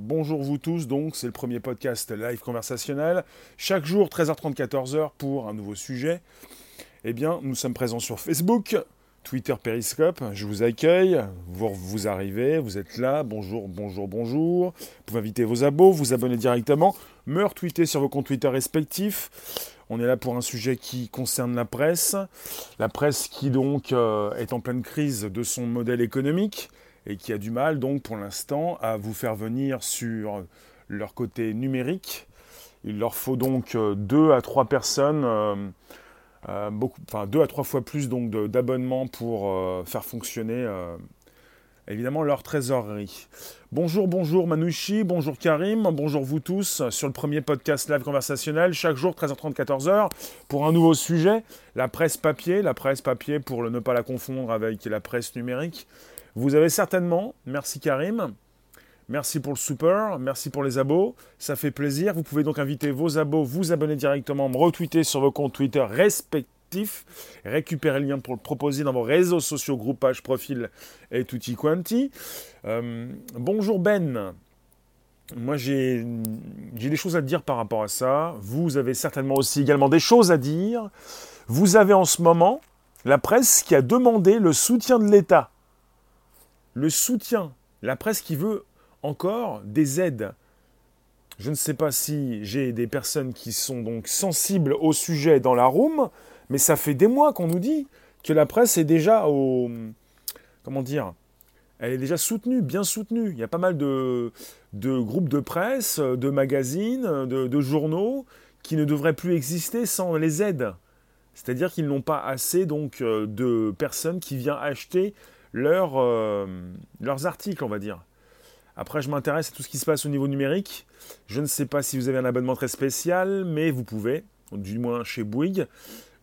Bonjour vous tous, donc c'est le premier podcast live conversationnel. Chaque jour, 13h30, 14h pour un nouveau sujet. Eh bien, nous sommes présents sur Facebook, Twitter, Periscope. Je vous accueille. Vous, vous arrivez, vous êtes là. Bonjour, bonjour, bonjour. Vous pouvez inviter vos abos, vous abonner directement, me retweeter sur vos comptes Twitter respectifs. On est là pour un sujet qui concerne la presse. La presse qui donc euh, est en pleine crise de son modèle économique et qui a du mal donc pour l'instant à vous faire venir sur leur côté numérique. Il leur faut donc euh, deux à trois personnes, euh, euh, beaucoup, enfin deux à trois fois plus donc d'abonnements pour faire fonctionner évidemment leur trésorerie. Bonjour, bonjour Manouchi, bonjour Karim, bonjour vous tous sur le premier podcast live conversationnel, chaque jour 13h30, 14h, pour un nouveau sujet, la presse papier, la presse papier pour ne pas la confondre avec la presse numérique. Vous avez certainement, merci Karim, merci pour le super, merci pour les abos, ça fait plaisir. Vous pouvez donc inviter vos abos, vous abonner directement, me retweeter sur vos comptes Twitter respectifs, récupérer le lien pour le proposer dans vos réseaux sociaux, groupage, profil et tutti quanti. Euh, bonjour Ben. Moi, j'ai des choses à dire par rapport à ça. Vous avez certainement aussi également des choses à dire. Vous avez en ce moment la presse qui a demandé le soutien de l'État le soutien, la presse qui veut encore des aides. Je ne sais pas si j'ai des personnes qui sont donc sensibles au sujet dans la room, mais ça fait des mois qu'on nous dit que la presse est déjà au... Comment dire Elle est déjà soutenue, bien soutenue. Il y a pas mal de, groupes de presse, de magazines, de, de journaux qui ne devraient plus exister sans les aides. C'est-à-dire qu'ils n'ont pas assez donc euh, de personnes qui viennent acheter euh, leurs articles, on va dire. Après, je m'intéresse à tout ce qui se passe au niveau numérique. Je ne sais pas si vous avez un abonnement très spécial, mais vous pouvez, du moins chez Bouygues.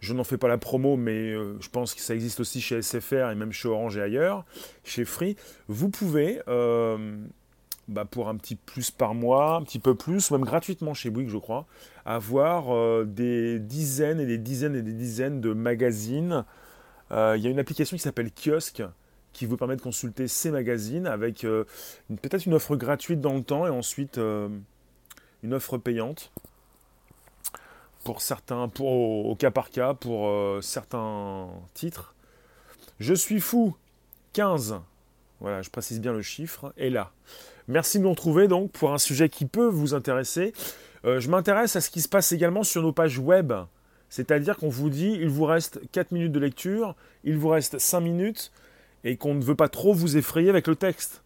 Je n'en fais pas la promo, mais euh, je pense que ça existe aussi chez SFR et même chez Orange et ailleurs, chez Free. Vous pouvez, euh, bah, pour un petit plus par mois, un petit peu plus, ou même gratuitement chez Bouygues, je crois, avoir des dizaines et des dizaines et des dizaines de magazines. Il y a une application qui s'appelle Kiosque qui vous permet de consulter ces magazines avec euh, peut-être une offre gratuite dans le temps et ensuite euh, une offre payante pour certains, pour, au, cas par cas, pour euh, certains titres. Je suis fou, 15. Voilà, je précise bien le chiffre, est là. Merci de nous retrouver donc pour un sujet qui peut vous intéresser. je m'intéresse à ce qui se passe également sur nos pages web. C'est-à-dire qu'on vous dit, il vous reste 4 minutes de lecture, il vous reste 5 minutes, et qu'on ne veut pas trop vous effrayer avec le texte.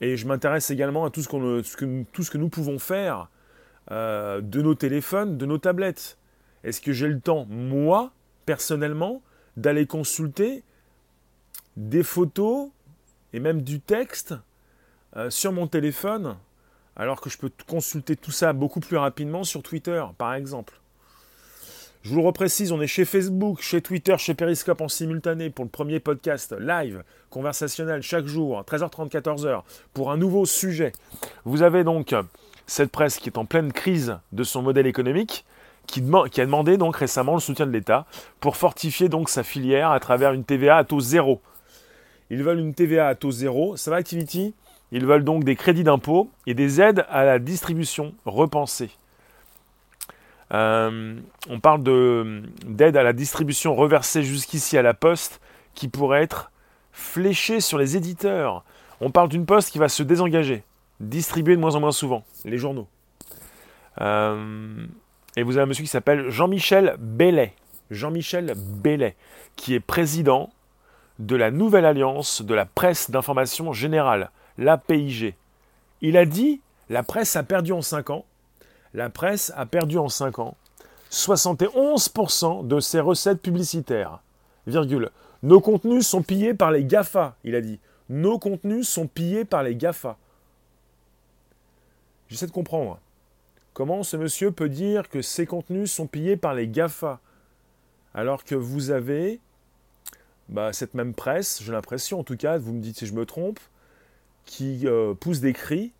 Et je m'intéresse également à tout ce, que, nous pouvons faire euh, de nos téléphones, de nos tablettes. Est-ce que j'ai le temps, moi, personnellement, d'aller consulter des photos et même du texte euh, sur mon téléphone, alors que je peux consulter tout ça beaucoup plus rapidement sur Twitter, par exemple? Je vous le reprécise, on est chez Facebook, chez Twitter, chez Periscope en simultané pour le premier podcast live, conversationnel, chaque jour, 13h30, 14h, pour un nouveau sujet. Vous avez donc cette presse qui est en pleine crise de son modèle économique, qui, a demandé donc récemment le soutien de l'État pour fortifier sa filière à travers une TVA à taux zéro. Ils veulent une TVA à taux zéro, ça va Activity? Ils veulent donc des crédits d'impôt et des aides à la distribution repensées. Euh, on parle d'aide à la distribution reversée jusqu'ici à la poste qui pourrait être fléchée sur les éditeurs. On parle d'une poste qui va se désengager, distribuer de moins en moins souvent, les journaux. Euh, et vous avez un monsieur qui s'appelle Jean-Michel Bellet. Jean-Michel Bellet, qui est président de la nouvelle alliance de la presse d'information générale, l'APIG. Il a dit la presse a perdu en 5 ans la presse a perdu en 5 ans 71% de ses recettes publicitaires. Virgule. Nos contenus sont pillés par les GAFA, il a dit. Nos contenus sont pillés par les GAFA. J'essaie de comprendre. Comment ce monsieur peut dire que ses contenus sont pillés par les GAFA alors que vous avez bah, cette même presse, j'ai l'impression en tout cas, vous me dites si je me trompe, qui euh, pousse des cris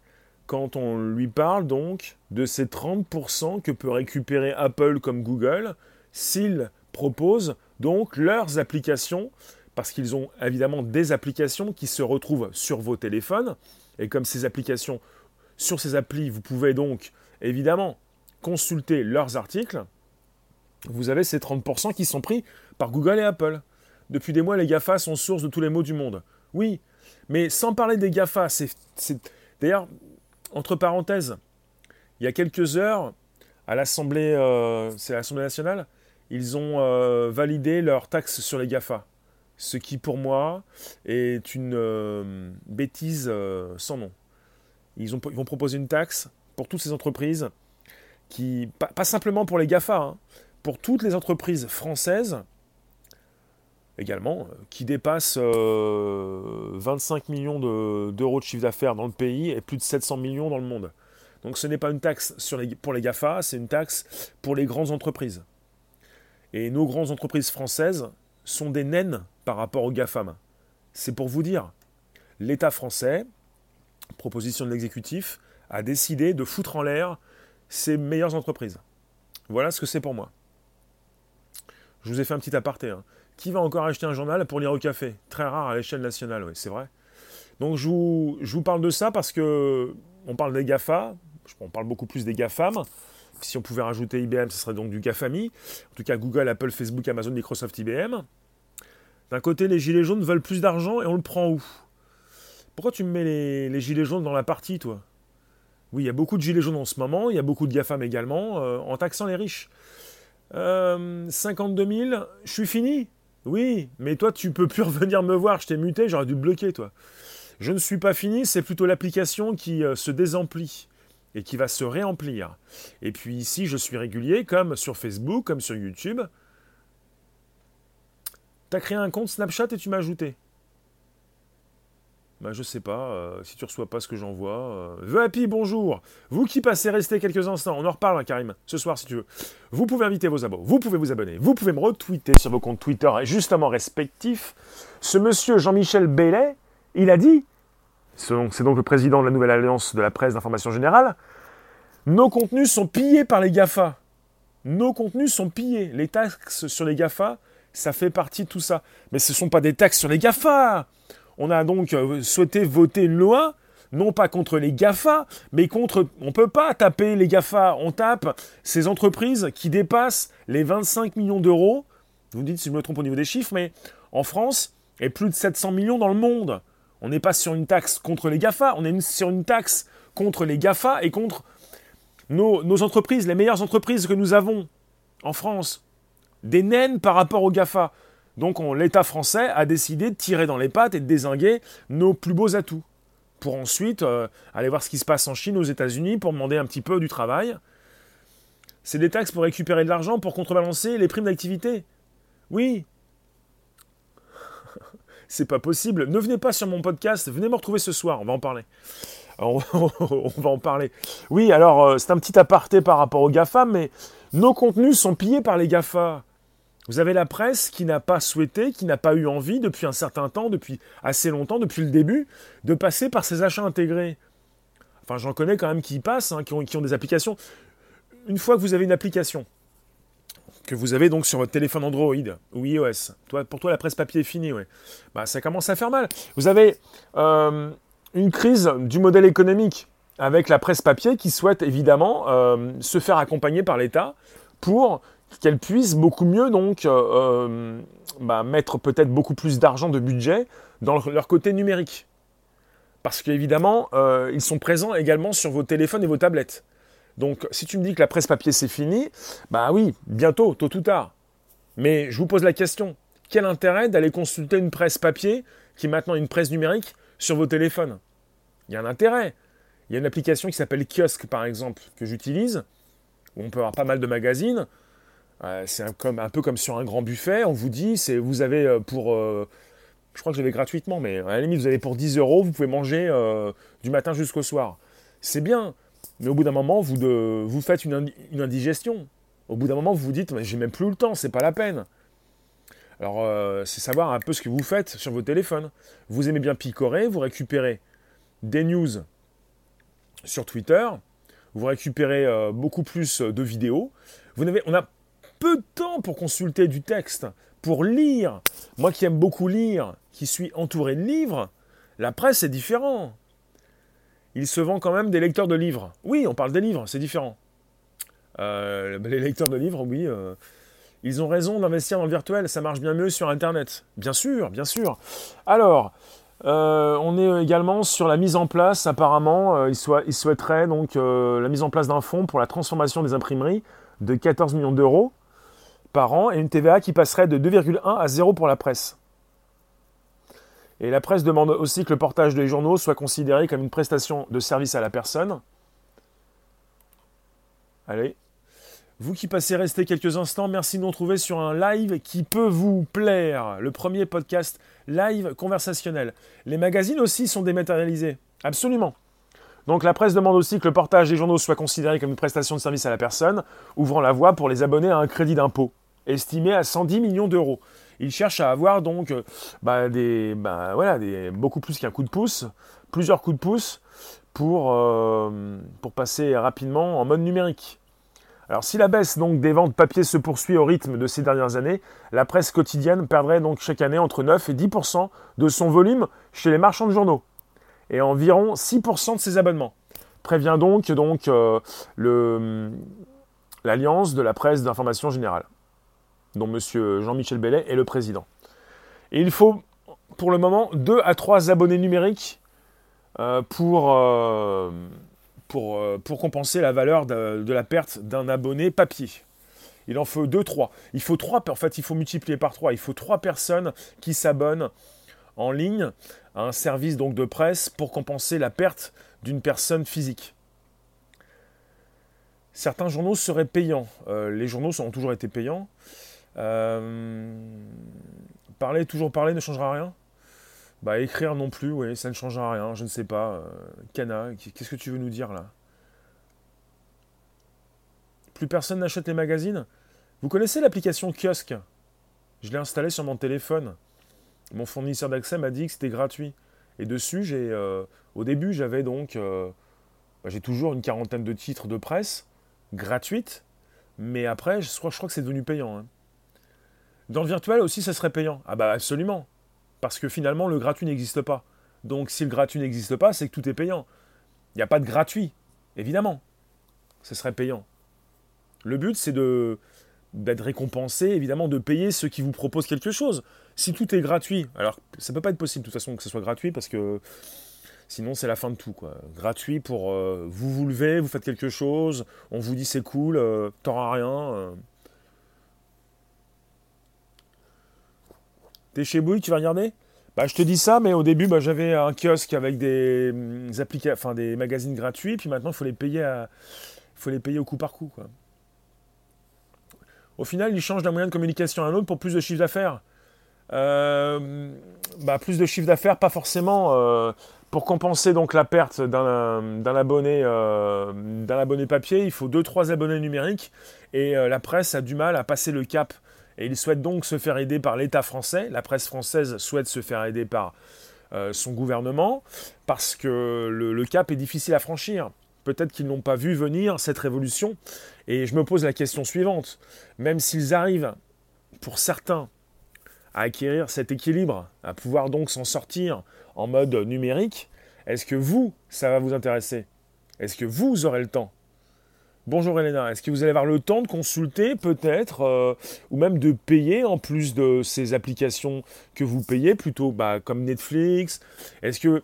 quand on lui parle donc de ces 30% que peut récupérer Apple comme Google s'ils proposent donc leurs applications, parce qu'ils ont évidemment des applications qui se retrouvent sur vos téléphones, Et comme ces applications, sur ces applis, vous pouvez donc évidemment consulter leurs articles, vous avez ces 30% qui sont pris par Google et Apple. Depuis des mois, les GAFA sont source de tous les maux du monde. Oui, mais sans parler des GAFA, c'est... D'ailleurs, entre parenthèses, il y a quelques heures, à l'Assemblée, euh, nationale, ils ont euh, validé leur taxe sur les GAFA. Ce qui, pour moi, est une euh, bêtise sans nom. Ils, ont, vont proposer une taxe pour toutes ces entreprises, qui, pas, simplement pour les GAFA, hein, pour toutes les entreprises françaises également, qui dépassent 25 millions d'euros de, chiffre d'affaires dans le pays et plus de 700 millions dans le monde. Donc ce n'est pas une taxe pour les GAFA, c'est une taxe pour les grandes entreprises. Et nos grandes entreprises françaises sont des naines par rapport aux GAFAM. C'est pour vous dire, l'État français, proposition de l'exécutif, a décidé de foutre en l'air ses meilleures entreprises. Voilà ce que c'est pour moi. Je vous ai fait un petit aparté. Hein. Qui va encore acheter un journal pour lire au café Très rare à l'échelle nationale, oui, c'est vrai. Donc je vous, je vous, parle de ça parce que on parle des GAFA, on parle beaucoup plus des GAFAM. Si on pouvait rajouter IBM, ce serait donc du GAFAMI. En tout cas, Google, Apple, Facebook, Amazon, Microsoft, IBM. D'un côté, les gilets jaunes veulent plus d'argent et on le prend où? Pourquoi tu me mets les, gilets jaunes dans la partie, toi? Oui, il y a beaucoup de gilets jaunes en ce moment, il y a beaucoup de GAFAM également, euh, en taxant les riches. 52 euh, 000, je suis fini? Oui, mais toi, tu peux plus revenir me voir, je t'ai muté, j'aurais dû bloquer, toi. Je ne suis pas fini, c'est plutôt l'application qui euh, se désemplit et qui va se réemplir. Et puis ici, je suis régulier, comme sur Facebook, comme sur YouTube. Tu as créé un compte Snapchat et tu m'as ajouté. Ben, je sais pas, euh, si tu reçois pas ce que j'envoie. Euh... Happy, bonjour Vous qui passez rester quelques instants, on en reparle, hein, Karim, ce soir si tu veux. Vous pouvez inviter vos abos, vous pouvez vous abonner, vous pouvez me retweeter sur vos comptes Twitter, justement respectifs. Ce monsieur Jean-Michel Bellet, il a dit c'est donc le président de la nouvelle alliance de la presse d'information générale, nos contenus sont pillés par les GAFA. Nos contenus sont pillés. Les taxes sur les GAFA, ça fait partie de tout ça. Mais ce ne sont pas des taxes sur les GAFA. On a donc euh, souhaité voter loi, non pas contre les GAFA, mais contre... On ne peut pas taper les GAFA, on tape ces entreprises qui dépassent les 25 millions d'euros. Vous me dites si je me trompe au niveau des chiffres, mais en France, et plus de 700 millions dans le monde. On n'est pas sur une taxe contre les GAFA, on est sur une taxe contre les GAFA et contre nos, entreprises, les meilleures entreprises que nous avons en France. Des naines par rapport aux GAFA. Donc l'État français a décidé de tirer dans les pattes et de désinguer nos plus beaux atouts. Pour ensuite euh, aller voir ce qui se passe en Chine, aux États-Unis, pour demander un petit peu du travail. C'est des taxes pour récupérer de l'argent, pour contrebalancer les primes d'activité. Oui, c'est pas possible. Ne venez pas sur mon podcast, venez me retrouver ce soir, on va en parler. on va en parler. Oui, alors euh, c'est un petit aparté par rapport aux GAFA, mais nos contenus sont pillés par les GAFA. Vous avez la presse qui n'a pas souhaité, qui n'a pas eu envie depuis un certain temps, depuis assez longtemps, depuis le début, de passer par ces achats intégrés. Enfin, j'en connais quand même qui y passent, hein, qui, ont, des applications. Une fois que vous avez une application, que vous avez donc sur votre téléphone Android ou iOS. Pour toi, la presse papier est finie. Bah, ça commence à faire mal. Vous avez euh, une crise du modèle économique avec la presse papier qui souhaite évidemment euh, se faire accompagner par l'État pour qu'elle puisse beaucoup mieux donc euh, bah, mettre peut-être beaucoup plus d'argent de budget dans leur côté numérique. Parce qu'évidemment, ils sont présents également sur vos téléphones et vos tablettes. Donc, si tu me dis que la presse papier c'est fini, bah oui, bientôt, tôt ou tard. Mais je vous pose la question quel intérêt d'aller consulter une presse papier qui est maintenant une presse numérique sur vos téléphones? Il y a un intérêt. Il y a une application qui s'appelle Kiosque, par exemple, que j'utilise, où on peut avoir pas mal de magazines. Euh, c'est un, peu comme sur un grand buffet. On vous dit, c'est vous avez euh, pour. Euh, je crois que j'avais gratuitement, mais à la limite, vous avez pour 10 euros, vous pouvez manger du matin jusqu'au soir. C'est bien. Mais au bout d'un moment, vous, vous faites une, indigestion. Au bout d'un moment, vous vous dites, mais j'ai même plus le temps, c'est pas la peine. Alors, c'est savoir un peu ce que vous faites sur vos téléphones. Vous aimez bien picorer, vous récupérez des news sur Twitter, vous récupérez beaucoup plus de vidéos. Vous n'avez, peu de temps pour consulter du texte, pour lire. Moi qui aime beaucoup lire, qui suis entouré de livres, la presse est différent. il se vend quand même des lecteurs de livres. Oui, on parle des livres, c'est différent. Euh, les lecteurs de livres, oui, euh, ils ont raison d'investir dans le virtuel, ça marche bien mieux sur Internet. Bien sûr, bien sûr. Alors, euh, on est également sur la mise en place, apparemment, il, il, souhaiterait donc la mise en place d'un fonds pour la transformation des imprimeries de 14 millions d'euros par an et une TVA qui passerait de 2,1 à 0 pour la presse. Et la presse demande aussi que le portage des journaux soit considéré comme une prestation de service à la personne. Allez. Vous qui passez rester quelques instants, merci de nous retrouver sur un live qui peut vous plaire. Le premier podcast live conversationnel. Les magazines aussi sont dématérialisés. Absolument. Donc la presse demande aussi que le portage des journaux soit considéré comme une prestation de service à la personne, ouvrant la voie pour les abonnés à un crédit d'impôt, estimé à 110 millions d'euros. Il cherche à avoir donc euh, bah, bah, voilà, des, beaucoup plus qu'un coup de pouce, plusieurs coups de pouce pour, euh, passer rapidement en mode numérique. Alors si la baisse des ventes papier se poursuit au rythme de ces dernières années, la presse quotidienne perdrait donc chaque année entre 9 et 10% de son volume chez les marchands de journaux et environ 6% de ses abonnements. Prévient donc, euh, l'Alliance de la presse d'information générale dont M. Jean-Michel Bellet est le président. Et il faut pour le moment 2 à 3 abonnés numériques euh, pour, euh, pour, euh, pour, compenser la valeur de, la perte d'un abonné papier. Il en faut 2-3. Il faut 3, en fait, il faut multiplier par 3. Il faut 3 personnes qui s'abonnent en ligne à un service donc de presse pour compenser la perte d'une personne physique. Certains journaux seraient payants. les journaux ont toujours été payants. Euh, parler, toujours parler ne changera rien bah, écrire non plus, oui, ça ne changera rien, je ne sais pas. Euh, Cana, qu'est-ce que tu veux nous dire là? Plus personne n'achète les magazines? Vous connaissez l'application Kiosque Je l'ai installée sur mon téléphone. Mon fournisseur d'accès m'a dit que c'était gratuit. Et dessus, j'ai, euh, au début, j'avais donc, bah, j'ai toujours une quarantaine de titres de presse gratuites, mais après, je crois, je crois que c'est devenu payant. Hein. Dans le virtuel aussi, ça serait payant. Ah bah absolument. Parce que finalement, le gratuit n'existe pas. Donc si le gratuit n'existe pas, c'est que tout est payant. Il n'y a pas de gratuit, évidemment. Ce serait payant. Le but, c'est d'être récompensé, évidemment, de payer ceux qui vous proposent quelque chose. Si tout est gratuit, alors ça peut pas être possible de toute façon que ce soit gratuit parce que sinon c'est la fin de tout. Gratuit pour euh, vous vous levez, vous faites quelque chose, on vous dit c'est cool, euh, t'auras rien. Euh. T'es chez Bouygues, tu vas regarder? Bah, je te dis ça, mais au début, bah, j'avais un kiosque avec des, hum, enfin, des magazines gratuits, puis maintenant, il faut les payer, faut les payer au coup par coup. Quoi. Au final, ils changent d'un moyen de communication à un autre pour plus de chiffre d'affaires. Euh, bah, plus de chiffre d'affaires, pas forcément. Euh, pour compenser donc la perte d'un abonné, euh, d'un abonné papier, il faut 2-3 abonnés numériques et la presse a du mal à passer le cap et il souhaite donc se faire aider par l'État français. La presse française souhaite se faire aider par euh, son gouvernement parce que le, cap est difficile à franchir. Peut-être qu'ils n'ont pas vu venir cette révolution. Et je me pose la question suivante. Même s'ils arrivent, pour certains, à acquérir cet équilibre, à pouvoir donc s'en sortir en mode numérique, est-ce que vous, ça va vous intéresser? Est-ce que vous aurez le temps Bonjour Elena, est-ce que vous allez avoir le temps de consulter peut-être, euh, ou même de payer en plus de ces applications que vous payez, plutôt bah, comme Netflix? Est-ce que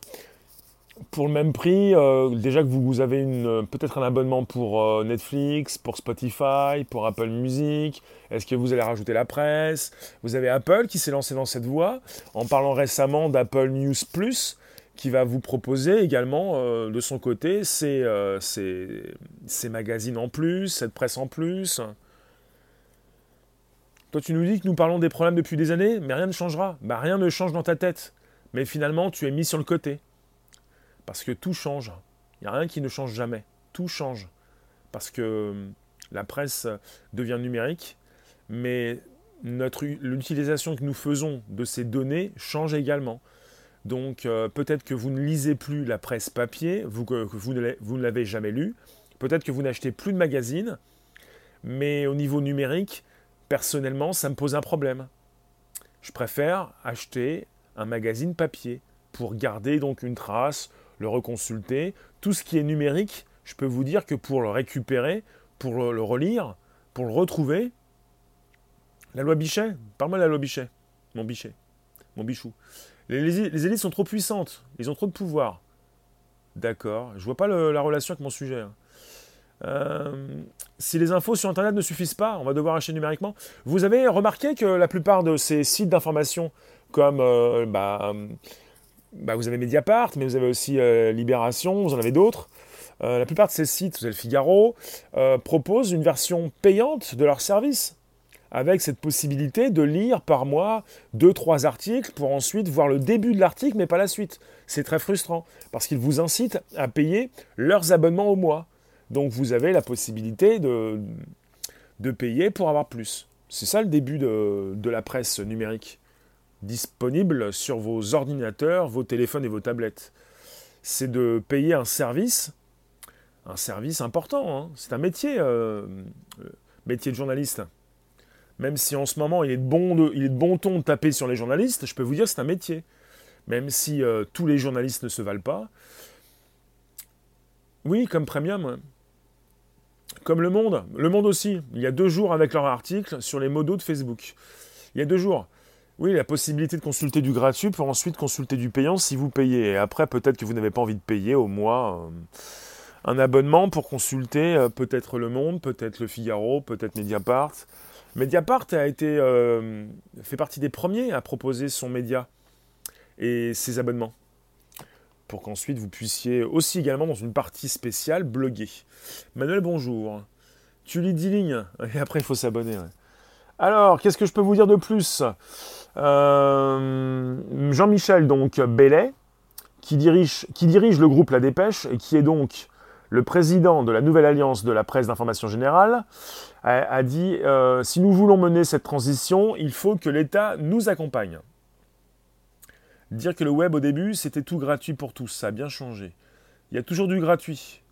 pour le même prix, euh, déjà que vous, avez peut-être un abonnement pour euh, Netflix, pour Spotify, pour Apple Music, est-ce que vous allez rajouter la presse? Vous avez Apple qui s'est lancé dans cette voie en parlant récemment d'Apple News Plus qui va vous proposer également euh, de son côté ces, euh, magazines en plus, cette presse en plus. Toi, tu nous dis que nous parlons des problèmes depuis des années, mais rien ne changera. Bah, rien ne change dans ta tête. Mais finalement, tu es mis sur le côté. Parce que tout change. Il n'y a rien qui ne change jamais. Tout change. Parce que hum, la presse devient numérique, mais l'utilisation que nous faisons de ces données change également. Donc euh, peut-être que vous ne lisez plus la presse papier, vous, que vous ne l'avez jamais lu, peut-être que vous n'achetez plus de magazines, mais au niveau numérique, personnellement, ça me pose un problème. Je préfère acheter un magazine papier pour garder donc une trace le reconsulter. Tout ce qui est numérique, je peux vous dire que pour le récupérer, pour le, relire, pour le retrouver, la loi Bichet, parle-moi de la loi Bichet, mon Bichet, mon bichou. Les, élites sont trop puissantes, ils ont trop de pouvoir. D'accord, je vois pas la relation avec mon sujet. Hein. Euh, si les infos sur Internet ne suffisent pas, on va devoir acheter numériquement. Vous avez remarqué que la plupart de ces sites d'information, comme euh, bah, bah, vous avez Mediapart, mais vous avez aussi euh, Libération, vous en avez d'autres. la plupart de ces sites, vous avez le Figaro, proposent une version payante de leur service, avec cette possibilité de lire par mois deux, trois articles pour ensuite voir le début de l'article, mais pas la suite. C'est très frustrant, parce qu'ils vous incitent à payer leurs abonnements au mois. Donc vous avez la possibilité de, de payer pour avoir plus. C'est ça le début de, de, la presse numérique, disponible sur vos ordinateurs, vos téléphones et vos tablettes. C'est de payer un service, un service important. Hein. C'est un métier, euh, euh, métier de journaliste. Même si en ce moment il est, de bon de, ton de taper sur les journalistes, je peux vous dire que c'est un métier. Même si euh, tous les journalistes ne se valent pas. Oui, comme premium. Comme Le Monde. Le Monde aussi. Il y a deux jours avec leur article sur les modos de Facebook. Il y a deux jours. Oui, la possibilité de consulter du gratuit pour ensuite consulter du payant si vous payez. Et après, peut-être que vous n'avez pas envie de payer au mois euh, un abonnement pour consulter euh, peut-être Le Monde, peut-être Le Figaro, peut-être Mediapart. Mediapart a été euh, fait partie des premiers à proposer son média et ses abonnements pour qu'ensuite vous puissiez aussi également dans une partie spéciale bloguer. Manuel, bonjour. Tu lis 10 lignes et après il faut s'abonner. Alors, qu'est-ce que je peux vous dire de plus? Euh, Jean-Michel donc Bellet, qui dirige, qui dirige le groupe La Dépêche et qui est donc le président de la nouvelle alliance de la presse d'information générale, a, dit euh, si nous voulons mener cette transition, il faut que l'État nous accompagne. Dire que le web au début, c'était tout gratuit pour tous, ça a bien changé. Il y a toujours du gratuit.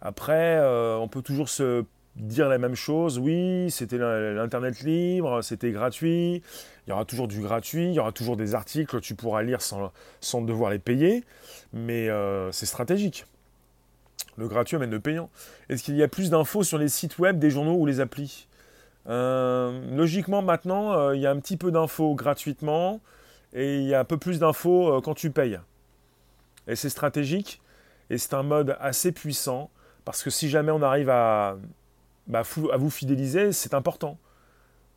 Après, euh, on peut toujours se dire la même chose. Oui, c'était l'Internet libre, c'était gratuit. Il y aura toujours du gratuit, il y aura toujours des articles que tu pourras lire sans, devoir les payer. Mais euh, c'est stratégique. Le gratuit amène le payant. Est-ce qu'il y a plus d'infos sur les sites web des journaux ou les applis euh, Logiquement, maintenant, il y a un petit peu d'infos gratuitement et il y a un peu plus d'infos euh, quand tu payes. Et c'est stratégique et c'est un mode assez puissant parce que si jamais on arrive à, bah, à vous fidéliser, c'est important.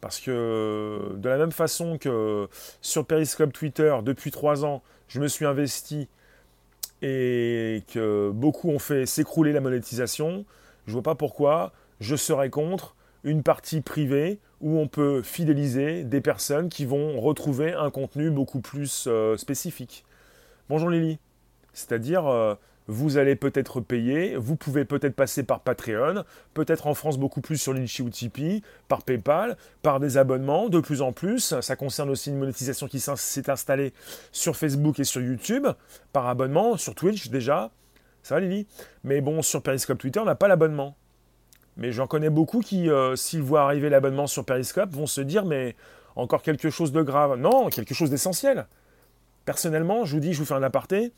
Parce que de la même façon que sur Periscope Twitter, depuis trois ans, je me suis investi et que beaucoup ont fait s'écrouler la monétisation, je ne vois pas pourquoi je serais contre une partie privée où on peut fidéliser des personnes qui vont retrouver un contenu beaucoup plus euh, spécifique. Bonjour Lily. C'est-à-dire, euh, vous allez peut-être payer, vous pouvez peut-être passer par Patreon, peut-être en France beaucoup plus sur Litchi ou Tipeee, par PayPal, par des abonnements de plus en plus. Ça concerne aussi une monétisation qui s'est installée sur Facebook et sur YouTube, par abonnement, sur Twitch déjà. Ça va Lily? Mais bon, sur Periscope Twitter, on n'a pas l'abonnement. Mais j'en connais beaucoup qui, euh, s'ils voient arriver l'abonnement sur Periscope, vont se dire mais encore quelque chose de grave. Non, quelque chose d'essentiel. Personnellement, je vous dis, je vous fais un aparté.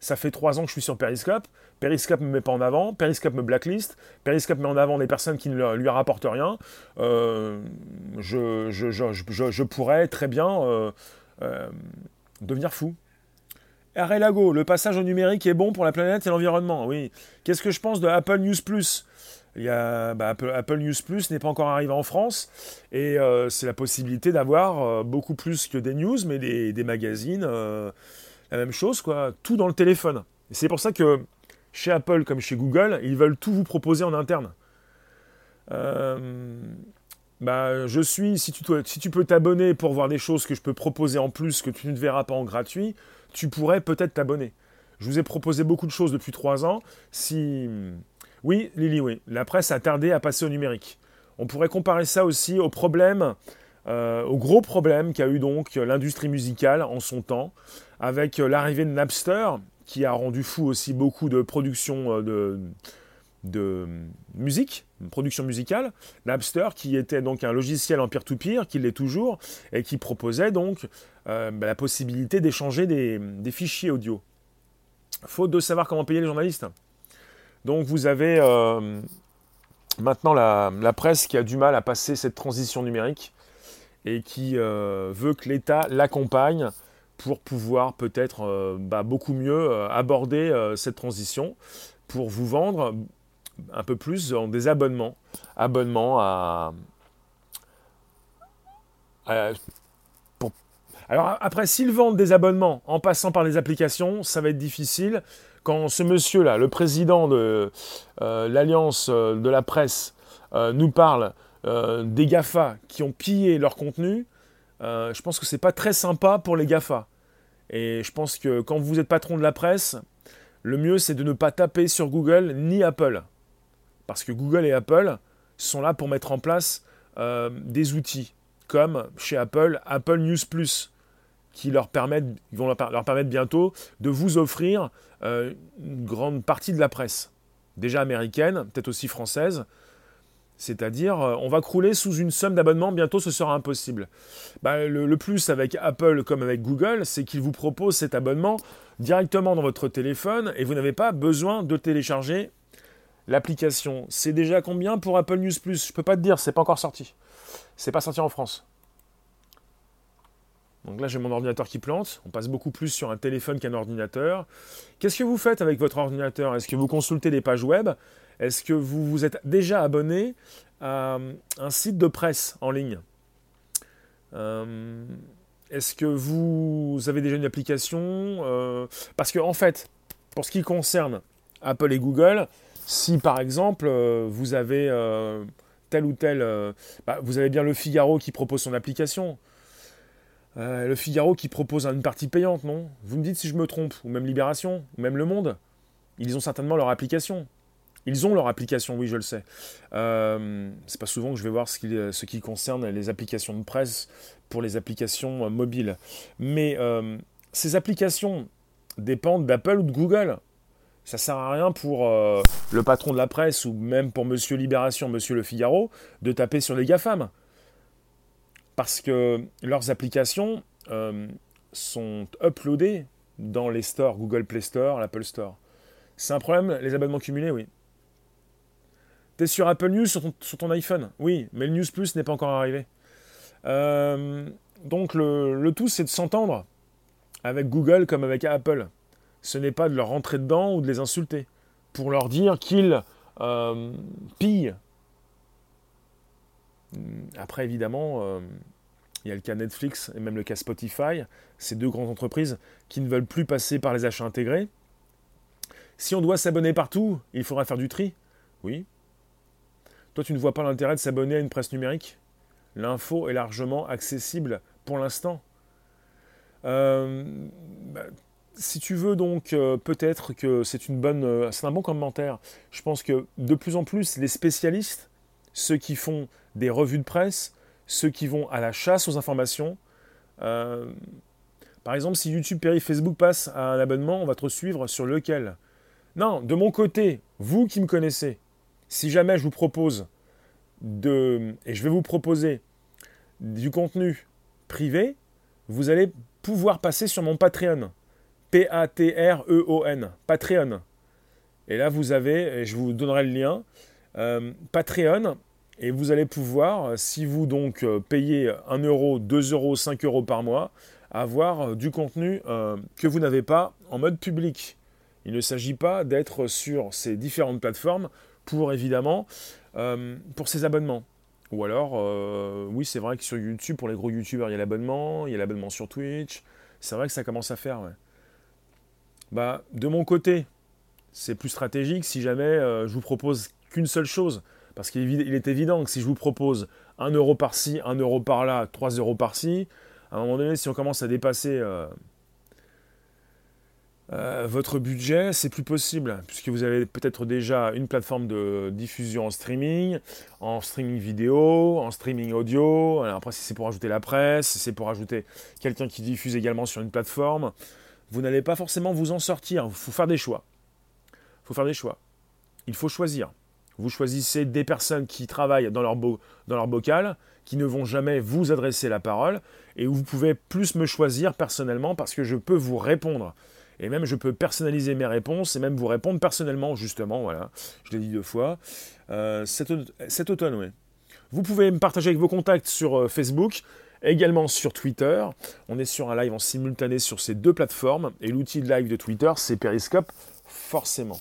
Ça fait trois ans que je suis sur Periscope. Periscope me met pas en avant. Periscope me blacklist. Periscope met en avant des personnes qui ne lui rapportent rien. Euh, je, pourrais très bien euh, devenir fou. Lago, le passage au numérique est bon pour la planète et l'environnement. Oui. Qu'est-ce que je pense de Apple News Plus? Il y bah, Apple, News Plus n'est pas encore arrivé en France et euh, c'est la possibilité d'avoir euh, beaucoup plus que des news, mais des, magazines, euh, la même chose, quoi, tout dans le téléphone. c'est pour ça que chez Apple comme chez Google, ils veulent tout vous proposer en interne. bah, je suis, si tu, si tu peux t'abonner pour voir des choses que je peux proposer en plus que tu ne verras pas en gratuit, tu pourrais peut-être t'abonner. Je vous ai proposé beaucoup de choses depuis trois ans. Si oui, Lily, oui. La presse a tardé à passer au numérique. On pourrait comparer ça aussi au problème, euh, au gros problème qu'a eu donc l'industrie musicale en son temps, avec l'arrivée de Napster, qui a rendu fou aussi beaucoup de production euh, de, musique, production musicale. Napster, qui était donc un logiciel en peer-to-peer, qui l'est toujours, et qui proposait donc euh, bah, la possibilité d'échanger des, fichiers audio. faute de savoir comment payer les journalistes. Donc vous avez euh, maintenant la, presse qui a du mal à passer cette transition numérique et qui euh, veut que l'État l'accompagne pour pouvoir peut-être euh, bah, beaucoup mieux aborder cette transition, pour vous vendre un peu plus dans des abonnements. Abonnements à, alors après, s'ils vendent des abonnements en passant par les applications, ça va être difficile. Quand ce monsieur-là, le président de euh, l'Alliance euh, de la presse, euh, nous parle des GAFA qui ont pillé leur contenu, je pense que c'est pas très sympa pour les GAFA. Et je pense que quand vous êtes patron de la presse, le mieux c'est de ne pas taper sur Google ni Apple. Parce que Google et Apple sont là pour mettre en place des outils comme chez Apple, Apple News Plus, qui leur permettent, vont leur, permettre bientôt de vous offrir euh, une grande partie de la presse, déjà américaine, peut-être aussi française. C'est-à-dire, euh, on va crouler sous une somme d'abonnement, bientôt ce sera impossible. Bah, le, plus avec Apple comme avec Google, c'est qu'ils vous proposent cet abonnement directement dans votre téléphone et vous n'avez pas besoin de télécharger l'application. C'est déjà combien pour Apple News Plus? Je ne peux pas te dire, c'est pas encore sorti. C'est pas sorti en France. Donc là, j'ai mon ordinateur qui plante. On passe beaucoup plus sur un téléphone qu'un ordinateur. Qu'est-ce que vous faites avec votre ordinateur? Est-ce que vous consultez des pages web? Est-ce que vous vous êtes déjà abonné à un site de presse en ligne? Euh, Est-ce que vous avez déjà une application? Euh, Parce que en fait, pour ce qui concerne Apple et Google, si par exemple euh, vous avez tel ou tel. Euh, bah, vous avez bien le Figaro qui propose son application. Euh, le Figaro qui propose une partie payante, non? Vous me dites si je me trompe, ou même Libération, ou même Le Monde. Ils ont certainement leur application. Ils ont leur application, oui, je le sais. Euh, c'est pas souvent que je vais voir ce qui, qui, concerne les applications de presse pour les applications mobiles. Mais ces applications dépendent d'Apple ou de Google. Ça sert à rien pour euh, le patron de la presse ou même pour Monsieur Libération, Monsieur Le Figaro, de taper sur les GAFAM. Parce que leurs applications euh, sont uploadées dans les stores, Google Play Store, l'Apple Store. C'est un problème, les abonnements cumulés, oui. T'es sur Apple News sur ton, iPhone Oui, mais le News Plus n'est pas encore arrivé. Euh, donc le tout, c'est de s'entendre avec Google comme avec Apple ce n'est pas de leur rentrer dedans ou de les insulter, pour leur dire qu'ils euh, pillent. Après, évidemment, euh, il y a le cas Netflix et même le cas Spotify, ces deux grandes entreprises qui ne veulent plus passer par les achats intégrés. Si on doit s'abonner partout, il faudra faire du tri. Oui. Toi, tu ne vois pas l'intérêt de s'abonner à une presse numérique? L'info est largement accessible pour l'instant. Euh, bah, si tu veux donc, euh, peut-être que c'est une bonne, euh, c'est un bon commentaire. Je pense que de plus en plus, les spécialistes, ceux qui font des revues de presse, ceux qui vont à la chasse aux informations, par exemple, si YouTube, Perry, Facebook passe à un abonnement, on va te suivre sur lequel? Non, de mon côté, vous qui me connaissez, si jamais je vous propose de, et je vais vous proposer du contenu privé, vous allez pouvoir passer sur mon Patreon. P-A-T-R-E-O-N, Patreon. Et là, vous avez, et je vous donnerai le lien, euh, Patreon, et vous allez pouvoir, si vous donc euh, payez 1 euro, 2 euros, 5 euros par mois, avoir euh, du contenu que vous n'avez pas en mode public. Il ne s'agit pas d'être sur ces différentes plateformes pour évidemment pour ces abonnements. Ou alors, oui, c'est vrai que sur YouTube, pour les gros YouTubeurs, il y a l'abonnement, il y a l'abonnement sur Twitch. C'est vrai que ça commence à faire. Bah, de mon côté, c'est plus stratégique si jamais euh, je vous propose qu'une seule chose. Parce qu'il est évident que si je vous propose 1 euro par-ci, 1 euro par-là, 3 euros par-ci, à un moment donné, si on commence à dépasser euh, votre budget, c'est plus possible, puisque vous avez peut-être déjà une plateforme de diffusion en streaming, en streaming vidéo, en streaming audio. Après, si c'est pour ajouter la presse, si c'est pour ajouter quelqu'un qui diffuse également sur une plateforme, vous n'allez pas forcément vous en sortir. Il faut faire des choix. Il faut faire des choix. Il faut choisir. Vous choisissez des personnes qui travaillent dans leur, dans leur bocal, qui ne vont jamais vous adresser la parole, et vous pouvez plus me choisir personnellement parce que je peux vous répondre. Et même, je peux personnaliser mes réponses et même vous répondre personnellement, justement. Voilà, je l'ai dit deux fois. Euh, cet, automne, oui. Vous pouvez me partager avec vos contacts sur euh, Facebook, également sur Twitter. On est sur un live en simultané sur ces deux plateformes. Et l'outil de live de Twitter, c'est Periscope, forcément.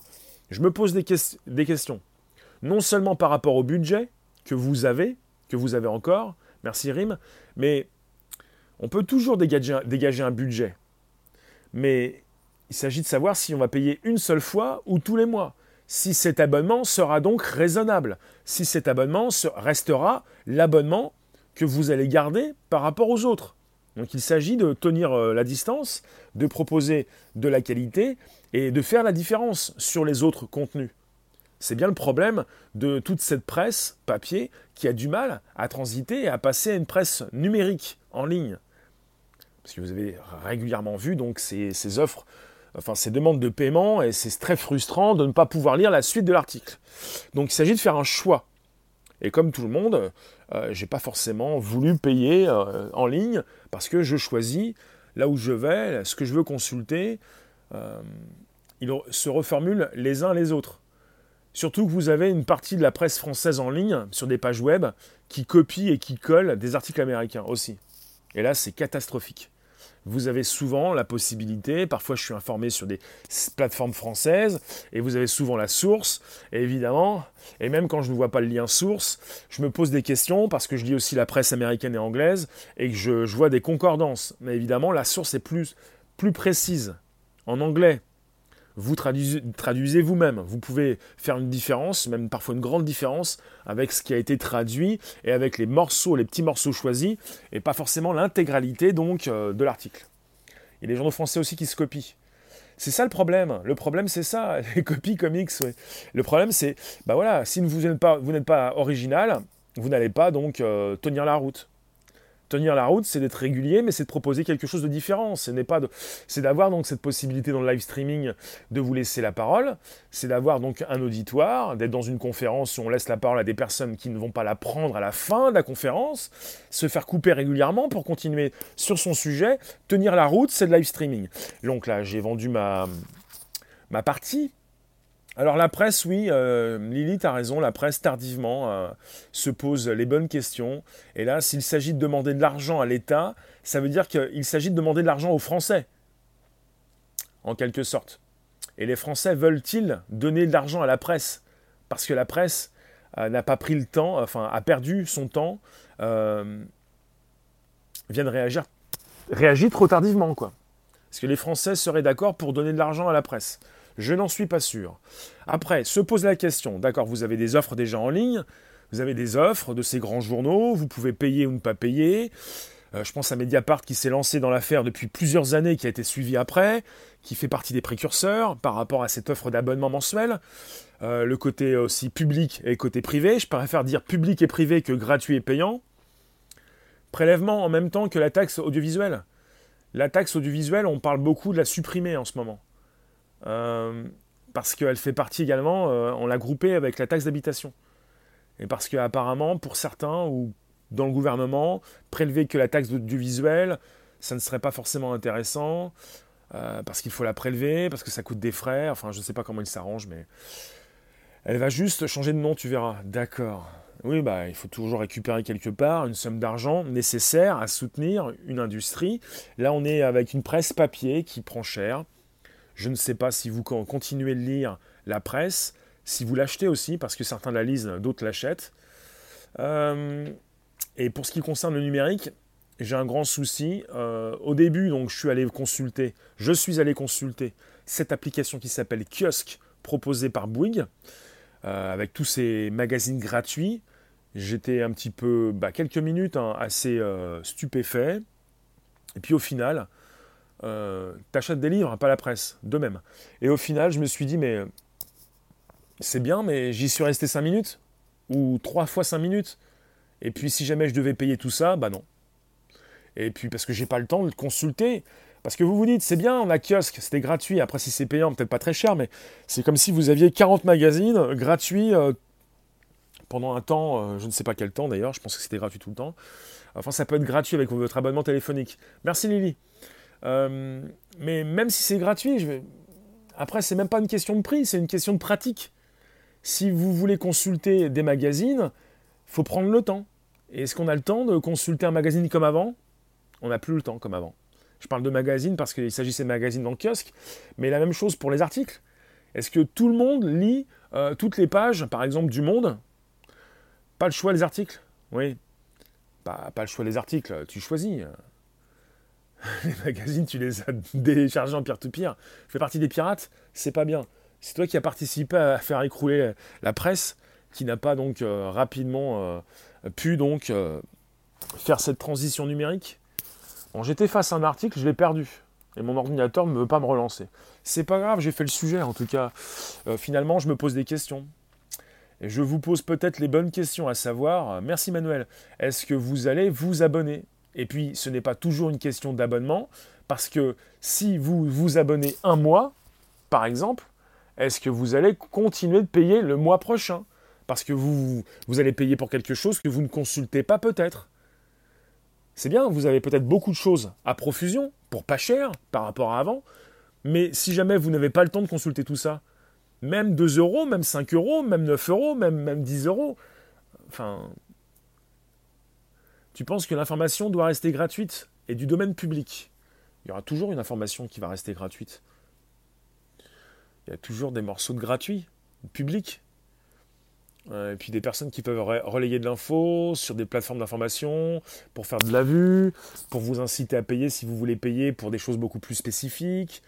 Je me pose des, des questions. Non seulement par rapport au budget que vous avez, que vous avez encore, merci Rim, mais on peut toujours dégager dégager un budget. Mais il s'agit de savoir si on va payer une seule fois ou tous les mois. Si cet abonnement sera donc raisonnable. Si cet abonnement restera l'abonnement que vous allez garder par rapport aux autres. Donc il s'agit de tenir euh, la distance, de proposer de la qualité et de faire la différence sur les autres contenus. C'est bien le problème de toute cette presse papier qui a du mal à transiter et à passer à une presse numérique en ligne. Parce que vous avez régulièrement vu donc ces, ces offres enfin ces demandes de paiement, et c'est très frustrant de ne pas pouvoir lire la suite de l'article. Donc il s'agit de faire un choix. Et comme tout le monde, euh, je n'ai pas forcément voulu payer euh, en ligne parce que je choisis là où je vais, ce que je veux consulter. Euh, ils se reformulent les uns les autres. Surtout que vous avez une partie de la presse française en ligne sur des pages web qui copie et qui colle des articles américains aussi. Et là, c'est catastrophique vous avez souvent la possibilité, parfois je suis informé sur des plateformes françaises, et vous avez souvent la source, et évidemment, et même quand je ne vois pas le lien source, je me pose des questions, parce que je lis aussi la presse américaine et anglaise, et que je, vois des concordances. Mais évidemment, la source est plus, plus précise. En anglais, vous traduisez, vous-même. Vous pouvez faire une différence, même parfois une grande différence, avec ce qui a été traduit et avec les morceaux, les petits morceaux choisis, et pas forcément l'intégralité donc euh, de l'article. Il y a des journaux français aussi qui se copient. C'est ça le problème. Le problème, c'est ça, les copies comics. Le problème, c'est, bah voilà, si vous n'êtes pas, original, vous n'allez pas donc euh, tenir la route. Tenir la route, c'est d'être régulier, mais c'est de proposer quelque chose de différent. Ce n'est pas de... c'est d'avoir donc cette possibilité dans le live streaming de vous laisser la parole. C'est d'avoir donc un auditoire, d'être dans une conférence où on laisse la parole à des personnes qui ne vont pas la prendre à la fin de la conférence, se faire couper régulièrement pour continuer sur son sujet. Tenir la route, c'est le live streaming. Donc là, j'ai vendu ma ma partie alors la presse, oui, euh, Lily, tu as raison, la presse tardivement euh, se pose les bonnes questions. Et là, s'il s'agit de demander de l'argent à l'État, ça veut dire qu'il s'agit de demander de l'argent aux Français, en quelque sorte. Et les Français veulent-ils donner de l'argent à la presse? Parce que la presse euh, n'a pas pris le temps, enfin a perdu son temps, vient de réagir, réagit trop tardivement, quoi. Est-ce que les Français seraient d'accord pour donner de l'argent à la presse je n'en suis pas sûr. Après, se pose la question, d'accord, vous avez des offres déjà en ligne, vous avez des offres de ces grands journaux, vous pouvez payer ou ne pas payer. Euh, je pense à Mediapart qui s'est lancé dans l'affaire depuis plusieurs années, qui a été suivi après, qui fait partie des précurseurs par rapport à cette offre d'abonnement mensuel. Euh, le côté aussi public et côté privé, je préfère dire public et privé que gratuit et payant. Prélèvement en même temps que la taxe audiovisuelle. La taxe audiovisuelle, on parle beaucoup de la supprimer en ce moment. Euh, parce qu'elle fait partie également, euh, on l'a groupée avec la taxe d'habitation. Et parce qu'apparemment, pour certains, ou dans le gouvernement, prélever que la taxe du visuel, ça ne serait pas forcément intéressant, euh, parce qu'il faut la prélever, parce que ça coûte des frais, enfin je ne sais pas comment il s'arrange, mais elle va juste changer de nom, tu verras. D'accord. Oui, bah, il faut toujours récupérer quelque part une somme d'argent nécessaire à soutenir une industrie. Là, on est avec une presse papier qui prend cher, je ne sais pas si vous continuez de lire la presse, si vous l'achetez aussi, parce que certains la lisent, d'autres l'achètent. Euh, et pour ce qui concerne le numérique, j'ai un grand souci. Euh, au début, donc, je suis allé consulter, je suis allé consulter cette application qui s'appelle Kiosque, proposée par Bouygues, euh, avec tous ces magazines gratuits. J'étais un petit peu, bah, quelques minutes, hein, assez stupéfait. Et puis au final, euh, t'achètes des livres, pas la presse, de même. Et au final, je me suis dit, mais c'est bien, mais j'y suis resté 5 minutes, ou 3 fois 5 minutes. Et puis si jamais je devais payer tout ça, bah non. Et puis parce que j'ai pas le temps de consulter. Parce que vous vous dites, c'est bien, on a kiosque, c'était gratuit. Après, si c'est payant, peut-être pas très cher, mais c'est comme si vous aviez 40 magazines gratuits euh, pendant un temps, euh, je ne sais pas quel temps d'ailleurs, je pense que c'était gratuit tout le temps. Enfin, ça peut être gratuit avec votre abonnement téléphonique. Merci Lily. Euh, mais même si c'est gratuit, après, c'est même pas une question de prix, c'est une question de pratique. Si vous voulez consulter des magazines, il faut prendre le temps. Est-ce qu'on a le temps de consulter un magazine comme avant? On n'a plus le temps comme avant. Je parle de magazines parce qu'il s'agissait de magazines dans le kiosque, mais la même chose pour les articles. Est-ce que tout le monde lit euh, toutes les pages, par exemple, du Monde? Pas le choix des articles Oui. Pas, pas le choix des articles, tu choisis. Les magazines, tu les as déchargés en pire-to-pire. Je fais partie des pirates, c'est pas bien. C'est toi qui as participé à faire écrouler la presse, qui n'a pas donc euh, rapidement euh, pu donc faire cette transition numérique. Bon, j'étais face à un article, je l'ai perdu. Et mon ordinateur ne veut pas me relancer. C'est pas grave, j'ai fait le sujet en tout cas. Euh, finalement, je me pose des questions. Et je vous pose peut-être les bonnes questions, à savoir, euh, merci Manuel, est-ce que vous allez vous abonner? Et puis, ce n'est pas toujours une question d'abonnement, parce que si vous vous abonnez un mois, par exemple, est-ce que vous allez continuer de payer le mois prochain? Parce que vous, vous allez payer pour quelque chose que vous ne consultez pas peut-être. C'est bien, vous avez peut-être beaucoup de choses à profusion, pour pas cher par rapport à avant, mais si jamais vous n'avez pas le temps de consulter tout ça, même 2 euros, même 5 euros, même 9 euros, même, même 10 euros, enfin, tu penses que l'information doit rester gratuite et du domaine public? Il y aura toujours une information qui va rester gratuite. Il y a toujours des morceaux de gratuit, public. Euh, et puis des personnes qui peuvent relayer de l'info sur des plateformes d'information pour faire de la vue, pour vous inciter à payer si vous voulez payer pour des choses beaucoup plus spécifiques.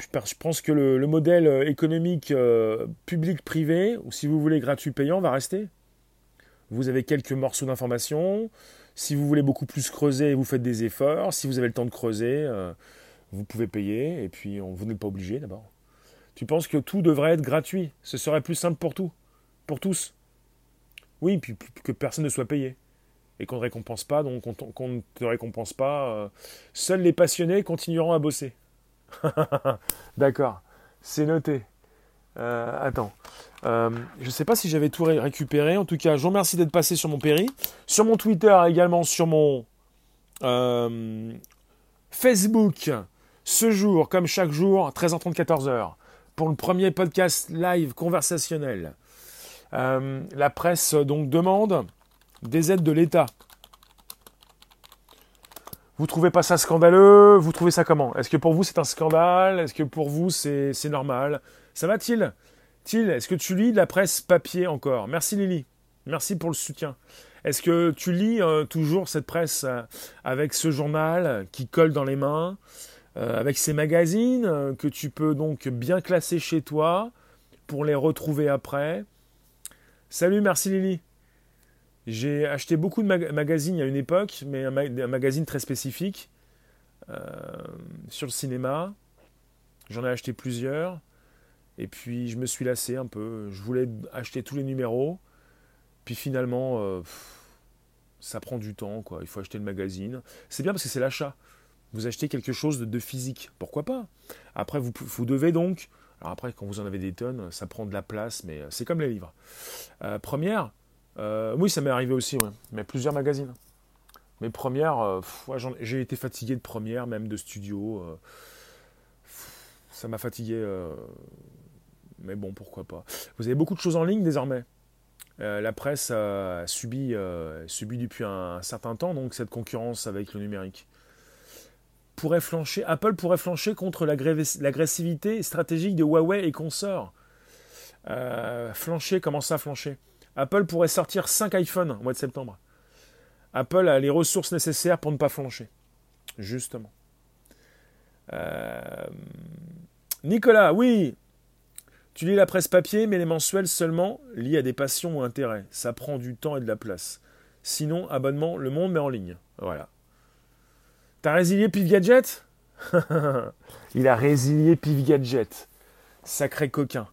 Je pense que le, modèle euh, économique euh, public-privé, ou si vous voulez gratuit-payant, va rester. Vous avez quelques morceaux d'information. Si vous voulez beaucoup plus creuser, vous faites des efforts. Si vous avez le temps de creuser, vous pouvez payer. Et puis, vous n'êtes pas obligé d'abord. Tu penses que tout devrait être gratuit? Ce serait plus simple pour tout pour tous. Oui, puis que personne ne soit payé. Et qu'on ne récompense pas, donc qu'on ne te récompense pas. Euh, seuls les passionnés continueront à bosser. D'accord, c'est noté. Euh, attends. Euh, je ne sais pas si j'avais tout récupéré. En tout cas, je vous remercie d'être passé sur mon péri. Sur mon Twitter, également sur mon Facebook. Ce jour, comme chaque jour, 13h30, 14h. Pour le premier podcast live conversationnel. Euh, la presse donc demande des aides de l'État. Vous trouvez pas ça scandaleux? Vous trouvez ça comment? Est-ce que pour vous c'est un scandale? Est-ce que pour vous c'est normal? Ça va-t-il Til, est-ce que tu lis de la presse papier encore? Merci Lily. Merci pour le soutien. Est-ce que tu lis euh, toujours cette presse euh, avec ce journal qui colle dans les mains, avec ces magazines que tu peux donc bien classer chez toi pour les retrouver après? Salut, merci Lily. J'ai acheté beaucoup de magazines à une époque, mais un, magazine très spécifique euh, sur le cinéma. J'en ai acheté plusieurs. Et puis je me suis lassé un peu. Je voulais acheter tous les numéros. Puis finalement, euh, ça prend du temps. Quoi. Il faut acheter le magazine. C'est bien parce que c'est l'achat. Vous achetez quelque chose de, physique. Pourquoi pas? Après, vous, vous devez donc alors après, quand vous en avez des tonnes, ça prend de la place, mais euh, c'est comme les livres. Euh, première, oui, ça m'est arrivé aussi, mais plusieurs magazines. Mais première, j'ai été fatigué de première, même de studio. ça m'a fatigué. Mais bon, pourquoi pas. Vous avez beaucoup de choses en ligne désormais. la presse a subi, subi depuis un certain temps donc cette concurrence avec le numérique pourrait flancher, Apple pourrait flancher contre l'agressivité stratégique de Huawei et consorts. Euh, flancher, comment ça flancher? Apple pourrait sortir 5 iPhones au mois de septembre. Apple a les ressources nécessaires pour ne pas flancher. Justement. Euh, Nicolas, oui. Tu lis la presse papier, mais les mensuels seulement liés à des passions ou intérêts. Ça prend du temps et de la place. Sinon, abonnement, le monde met en ligne. Voilà. T'as résilié Pif Gadget Il a résilié Pif Gadget. Sacré coquin.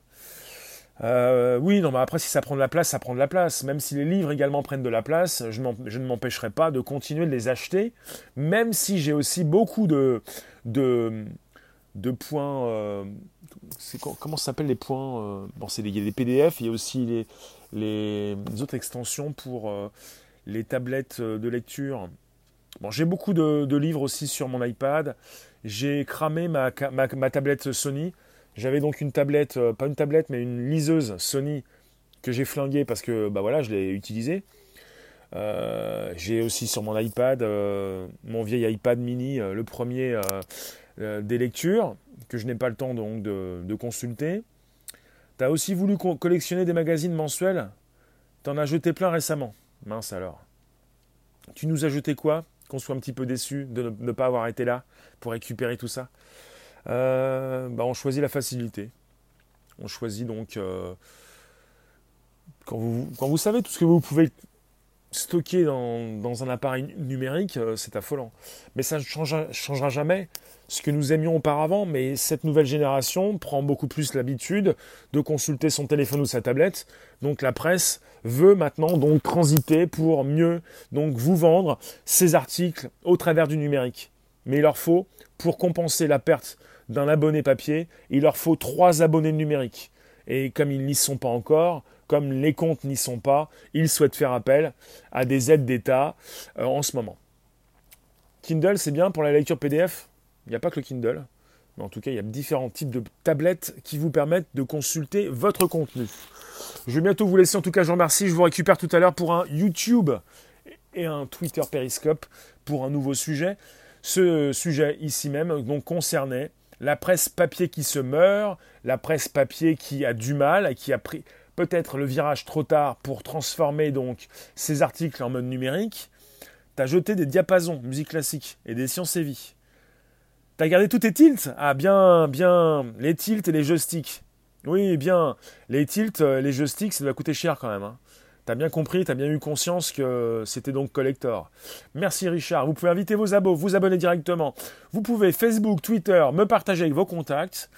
Euh, oui, non, mais après, si ça prend de la place, ça prend de la place. Même si les livres également prennent de la place, je, ne m'empêcherai pas de continuer de les acheter, même si j'ai aussi beaucoup de, de, de points. Euh, comment ça s'appelle les points euh, Bon, c'est il y a des PDF, il y a aussi les, autres extensions pour les tablettes de lecture Bon, j'ai beaucoup de, livres aussi sur mon iPad. J'ai cramé ma, ma, tablette Sony. J'avais donc une tablette, euh, pas une tablette, mais une liseuse Sony que j'ai flinguée parce que bah voilà, je l'ai utilisée. Euh, j'ai aussi sur mon iPad euh, mon vieil iPad mini, le premier des lectures, que je n'ai pas le temps donc de, consulter. Tu as aussi voulu collectionner des magazines mensuels T'en as jeté plein récemment. Mince alors. Tu nous as jeté quoi? Qu'on soit un petit peu déçu de ne, pas avoir été là pour récupérer tout ça. Euh, bah on choisit la facilité. On choisit donc euh, quand, vous, savez tout ce que vous pouvez stocker dans, un appareil numérique, euh, c'est affolant. Mais ça ne changera, jamais ce que nous aimions auparavant, mais cette nouvelle génération prend beaucoup plus l'habitude de consulter son téléphone ou sa tablette. Donc la presse veut maintenant donc transiter pour mieux donc vous vendre ces articles au travers du numérique. Mais il leur faut, pour compenser la perte d'un abonné papier, il leur faut trois abonnés numériques. Et comme ils n'y sont pas encore, comme les comptes n'y sont pas, ils souhaitent faire appel à des aides d'État euh, en ce moment. Kindle, c'est bien pour la lecture PDF. Il n'y a pas que le Kindle. Mais en tout cas, il y a différents types de tablettes qui vous permettent de consulter votre contenu. Je vais bientôt vous laisser. En tout cas, je vous remercie. Je vous récupère tout à l'heure pour un YouTube et un Twitter Periscope pour un nouveau sujet. Ce sujet ici même concernait la presse papier qui se meurt, la presse papier qui a du mal qui a pris peut-être le virage trop tard pour transformer donc ces articles en mode numérique. T'as jeté des diapasons, musique classique et des sciences et vie. T'as gardé tous tes tilts? Ah bien, bien, les tilts et les joysticks. Oui, bien, les tilts, euh, les joysticks, ça doit coûter cher quand même. Hein. T'as bien compris, t'as bien eu conscience que c'était donc collector. Merci Richard. Vous pouvez inviter vos abos, vous abonner directement. Vous pouvez Facebook, Twitter, me partager avec vos contacts.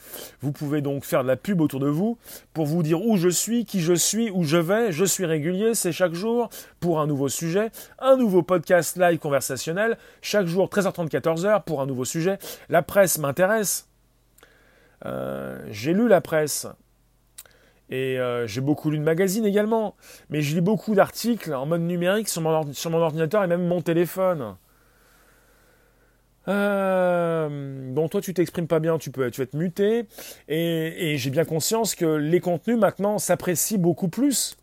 Vous pouvez donc faire de la pub autour de vous pour vous dire où je suis, qui je suis, où je vais. Je suis régulier, c'est chaque jour pour un nouveau sujet, un nouveau podcast live conversationnel. Chaque jour, 13h30, 14h pour un nouveau sujet. La presse m'intéresse. Euh, j'ai lu la presse. Et euh, j'ai beaucoup lu de magazines également. Mais je lis beaucoup d'articles en mode numérique sur mon, ordinateur et même mon téléphone. Euh, bon, toi, tu t'exprimes pas bien, tu peux, tu vas être muté. Et, et j'ai bien conscience que les contenus maintenant s'apprécient beaucoup plus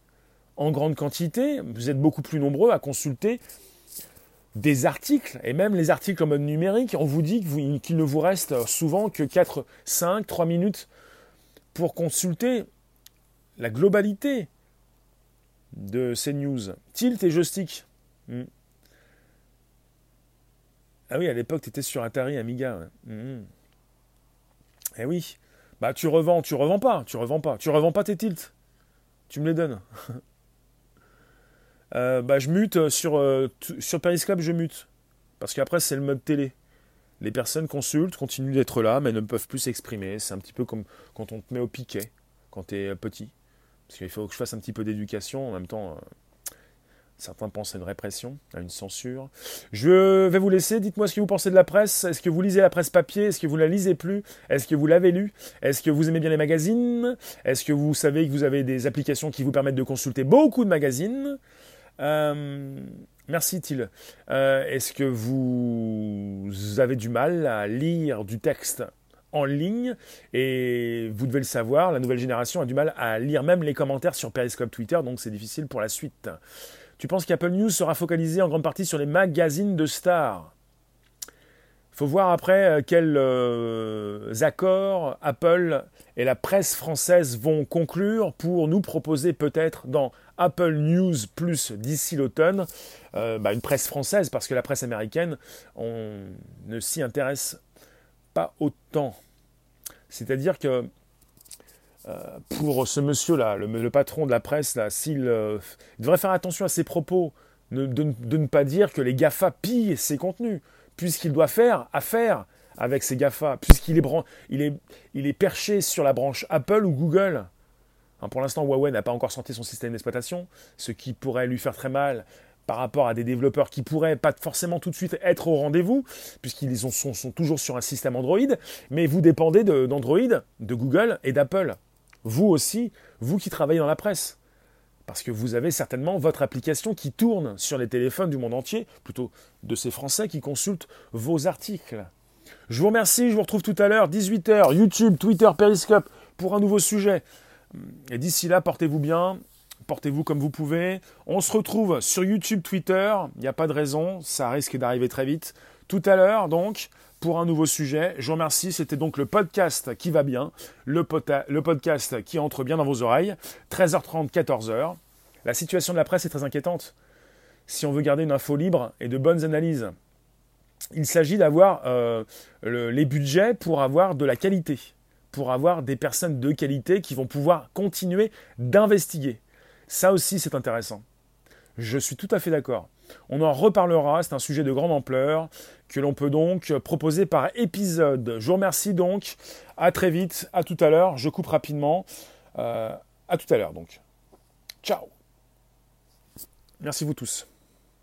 en grande quantité. Vous êtes beaucoup plus nombreux à consulter des articles, et même les articles en mode numérique. On vous dit qu'il ne vous reste souvent que 4, 5, 3 minutes pour consulter la globalité de ces news. Tilt et joystick. Hmm. Ah oui, à l'époque, tu étais sur Atari Amiga. Hmm. Eh oui. Bah, tu revends, tu revends pas, tu revends pas. Tu revends pas tes tilts. Tu me les donnes. Euh, bah, je mute sur, euh, sur Periscope, je mute. Parce qu'après, c'est le mode télé. Les personnes consultent, continuent d'être là, mais ne peuvent plus s'exprimer. C'est un petit peu comme quand on te met au piquet, quand tu es petit. Parce qu'il faut que je fasse un petit peu d'éducation. En même temps, euh, certains pensent à une répression, à une censure. Je vais vous laisser. Dites-moi ce que vous pensez de la presse. Est-ce que vous lisez la presse papier? Est-ce que vous la lisez plus? Est-ce que vous l'avez lu Est-ce que vous aimez bien les magazines? Est-ce que vous savez que vous avez des applications qui vous permettent de consulter beaucoup de magazines? Euh, Merci Thiel. Euh, est-ce que vous avez du mal à lire du texte? En ligne. Et vous devez le savoir, la nouvelle génération a du mal à lire même les commentaires sur Periscope Twitter, donc c'est difficile pour la suite. Tu penses qu'Apple News sera focalisé en grande partie sur les magazines de stars? Faut voir après euh, quels euh, accords Apple et la presse française vont conclure pour nous proposer peut-être dans Apple News Plus d'ici l'automne. Euh, bah, une presse française parce que la presse américaine, on ne s'y intéresse pas autant. C'est-à-dire que euh, pour ce monsieur-là, le, patron de la presse, là, s'il euh, devrait faire attention à ses propos, de, ne pas dire que les GAFA pillent ses contenus, puisqu'il doit faire affaire avec ces GAFA, puisqu'il est, il est, il est perché sur la branche Apple ou Google. Hein, pour l'instant, Huawei n'a pas encore sorti son système d'exploitation, ce qui pourrait lui faire très mal par rapport à des développeurs qui pourraient pas forcément tout de suite être au rendez-vous, puisqu'ils sont, sont, toujours sur un système Android, mais vous dépendez d'Android, de, Google et d'Apple. Vous aussi, vous qui travaillez dans la presse. parce que vous avez certainement votre application qui tourne sur les téléphones du monde entier, plutôt de ces Français qui consultent vos articles. Je vous remercie, je vous retrouve tout à l'heure, 18h, YouTube, Twitter, Periscope, pour un nouveau sujet. Et d'ici là, portez-vous bien, portez-vous comme vous pouvez. On se retrouve sur YouTube, Twitter, il n'y a pas de raison, ça risque d'arriver très vite. Tout à l'heure, donc, pour un nouveau sujet. Je vous remercie. C'était donc le podcast qui va bien, le, podcast qui entre bien dans vos oreilles. 13h30, 14h. La situation de la presse est très inquiétante. Si on veut garder une info libre et de bonnes analyses, il s'agit d'avoir euh, les budgets pour avoir de la qualité, pour avoir des personnes de qualité qui vont pouvoir continuer d'investiguer. Ça aussi, c'est intéressant. Je suis tout à fait d'accord. On en reparlera, c'est un sujet de grande ampleur que l'on peut donc proposer par épisode. Je vous remercie donc, à très vite, à tout à l'heure, je coupe rapidement. Euh, à tout à l'heure donc. Ciao Merci vous tous.